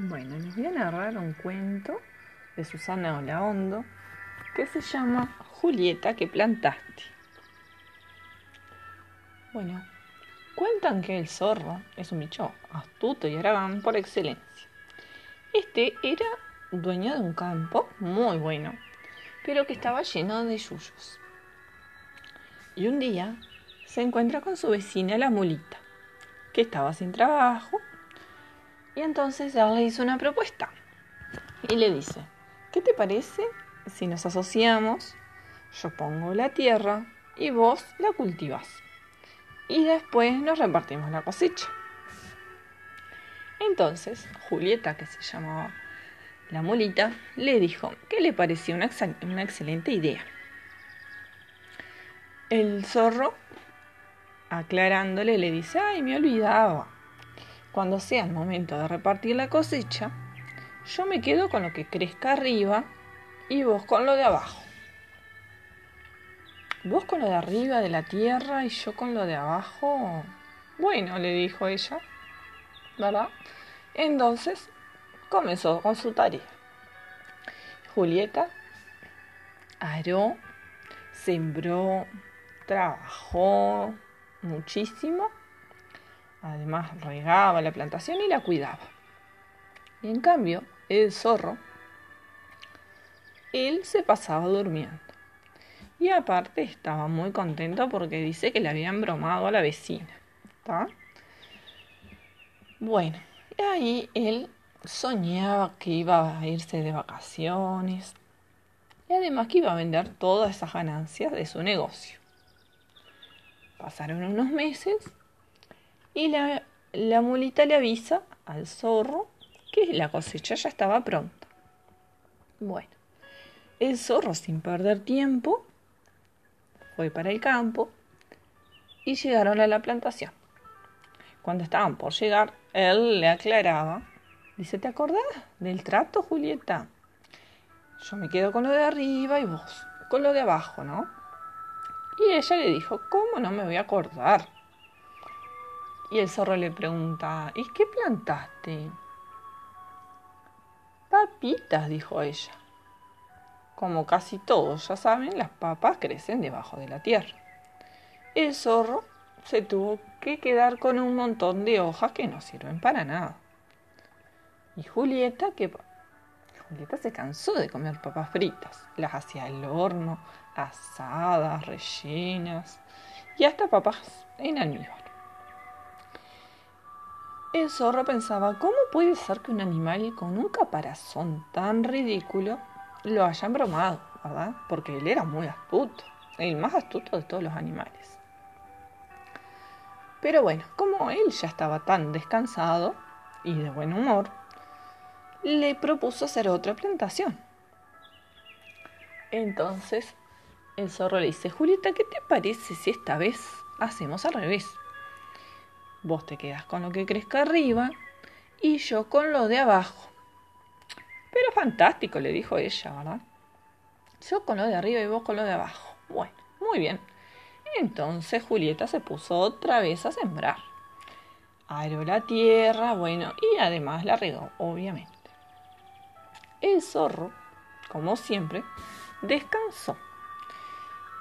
Bueno, les voy a narrar un cuento de Susana Olaondo que se llama Julieta que plantaste. Bueno, cuentan que el zorro es un bicho astuto y aragán por excelencia. Este era dueño de un campo muy bueno, pero que estaba lleno de yuyos. Y un día se encuentra con su vecina la mulita, que estaba sin trabajo y entonces él le hizo una propuesta y le dice, ¿qué te parece si nos asociamos? Yo pongo la tierra y vos la cultivas. Y después nos repartimos la cosecha. Entonces, Julieta, que se llamaba la molita, le dijo que le parecía una, una excelente idea. El zorro, aclarándole, le dice, ay, me olvidaba cuando sea el momento de repartir la cosecha, yo me quedo con lo que crezca arriba y vos con lo de abajo. Vos con lo de arriba de la tierra y yo con lo de abajo. Bueno, le dijo ella, ¿verdad? Entonces comenzó con su tarea. Julieta aró, sembró, trabajó muchísimo Además regaba la plantación y la cuidaba. Y en cambio, el zorro, él se pasaba durmiendo. Y aparte estaba muy contento porque dice que le habían bromado a la vecina. Bueno, y ahí él soñaba que iba a irse de vacaciones y además que iba a vender todas esas ganancias de su negocio. Pasaron unos meses y la, mulita le avisa al zorro que la cosecha ya estaba pronta. Bueno, el zorro sin perder tiempo fue para el campo y llegaron a la plantación. Cuando estaban por llegar, él le aclaraba, dice, ¿te acordás del trato, Julieta? Yo me quedo con lo de arriba y vos con lo de abajo, ¿no? Y ella le dijo, ¿cómo no me voy a acordar? Y el zorro le pregunta, ¿y qué plantaste? Papitas, dijo ella. Como casi todos ya saben, las papas crecen debajo de la tierra. El zorro se tuvo que quedar con un montón de hojas que no sirven para nada. Y Julieta, que Julieta se cansó de comer papas fritas. Las hacía al horno, asadas, rellenas y hasta papas en almíbar. El zorro pensaba, ¿cómo puede ser que un animal con un caparazón tan ridículo lo hayan bromado, verdad? Porque él era muy astuto, el más astuto de todos los animales. Pero bueno, como él ya estaba tan descansado y de buen humor, le propuso hacer otra plantación. Entonces el zorro le dice, Julieta, ¿qué te parece si esta vez hacemos al revés? Vos te quedas con lo que crezca arriba y yo con lo de abajo. Pero fantástico, le dijo ella, ¿verdad? Yo con lo de arriba y vos con lo de abajo. Bueno, muy bien. Entonces Julieta se puso otra vez a sembrar. Aró la tierra, bueno, y además la regó, obviamente. El zorro, como siempre, descansó.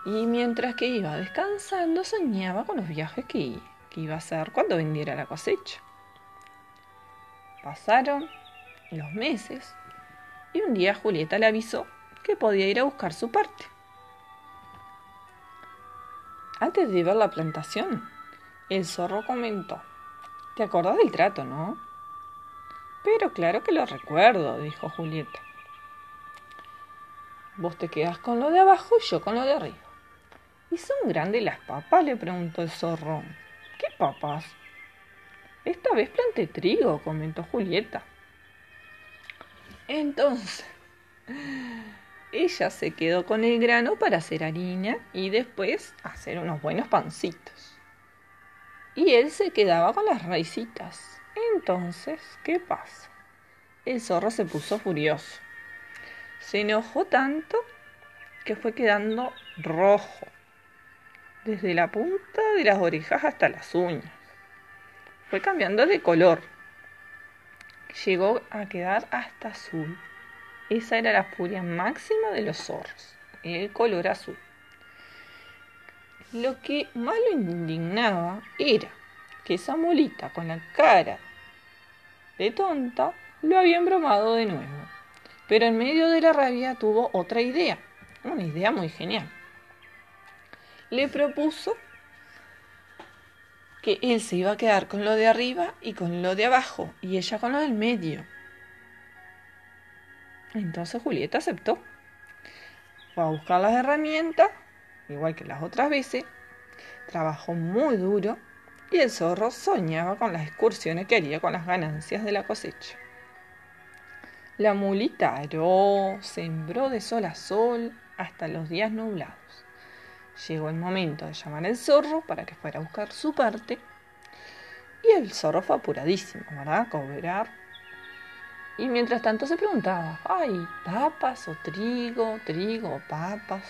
Y mientras que iba descansando, soñaba con los viajes que iba a hacer cuando vendiera la cosecha. Pasaron los meses y un día Julieta le avisó que podía ir a buscar su parte. Antes de ver la plantación, el zorro comentó, ¿te acordás del trato, no? Pero claro que lo recuerdo, dijo Julieta. Vos te quedas con lo de abajo y yo con lo de arriba. ¿Y son grandes las papas? le preguntó el zorro. ¿Qué papas? Esta vez planté trigo, comentó Julieta. Entonces, ella se quedó con el grano para hacer harina y después hacer unos buenos pancitos. Y él se quedaba con las raicitas. Entonces, ¿qué pasa? El zorro se puso furioso. Se enojó tanto que fue quedando rojo desde la punta de las orejas hasta las uñas. Fue cambiando de color. llegó a quedar hasta azul. Esa era la furia máxima de los zorros, el color azul. Lo que más lo indignaba era que esa mulita con la cara de tonta lo había embromado de nuevo. Pero en medio de la rabia tuvo otra idea, una idea muy genial. Le propuso que él se iba a quedar con lo de arriba y con lo de abajo, y ella con lo del medio. Entonces Julieta aceptó. Fue a buscar las herramientas, igual que las otras veces, trabajó muy duro y el zorro soñaba con las excursiones que haría con las ganancias de la cosecha. La mulita aró, sembró de sol a sol hasta los días nublados. Llegó el momento de llamar al zorro para que fuera a buscar su parte. Y el zorro fue apuradísimo, ¿verdad? Cobrar. Y mientras tanto se preguntaba, ¿hay papas o trigo, trigo o papas?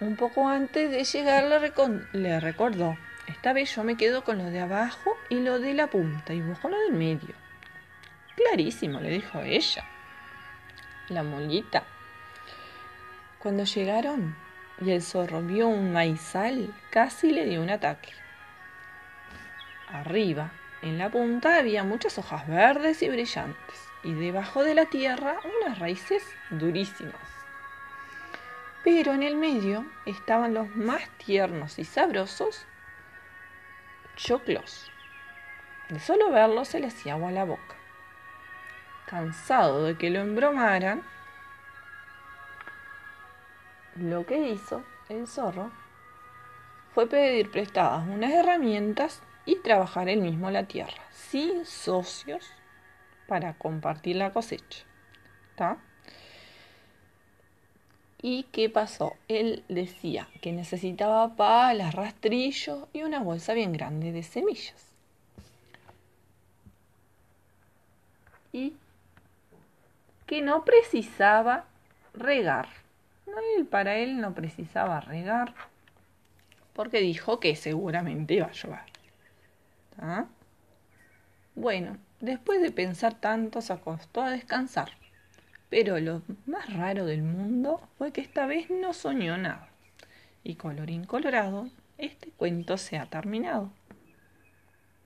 Un poco antes de llegar le, recordó, esta vez yo me quedo con lo de abajo y lo de la punta y vos con lo del medio. Clarísimo, le dijo ella. La molita. Cuando llegaron y el zorro vio un maizal, casi le dio un ataque. Arriba, en la punta, había muchas hojas verdes y brillantes, y debajo de la tierra unas raíces durísimas. Pero en el medio estaban los más tiernos y sabrosos choclos. De solo verlos se le hacía agua a la boca. Cansado de que lo embromaran, lo que hizo el zorro fue pedir prestadas unas herramientas y trabajar él mismo la tierra, sin socios, para compartir la cosecha. ¿Y qué pasó? Él decía que necesitaba palas, rastrillos y una bolsa bien grande de semillas. Y que no precisaba regar para él no precisaba regar porque dijo que seguramente iba a llover. Bueno, después de pensar tanto se acostó a descansar. Pero lo más raro del mundo fue que esta vez no soñó nada. Y colorín colorado, este cuento se ha terminado.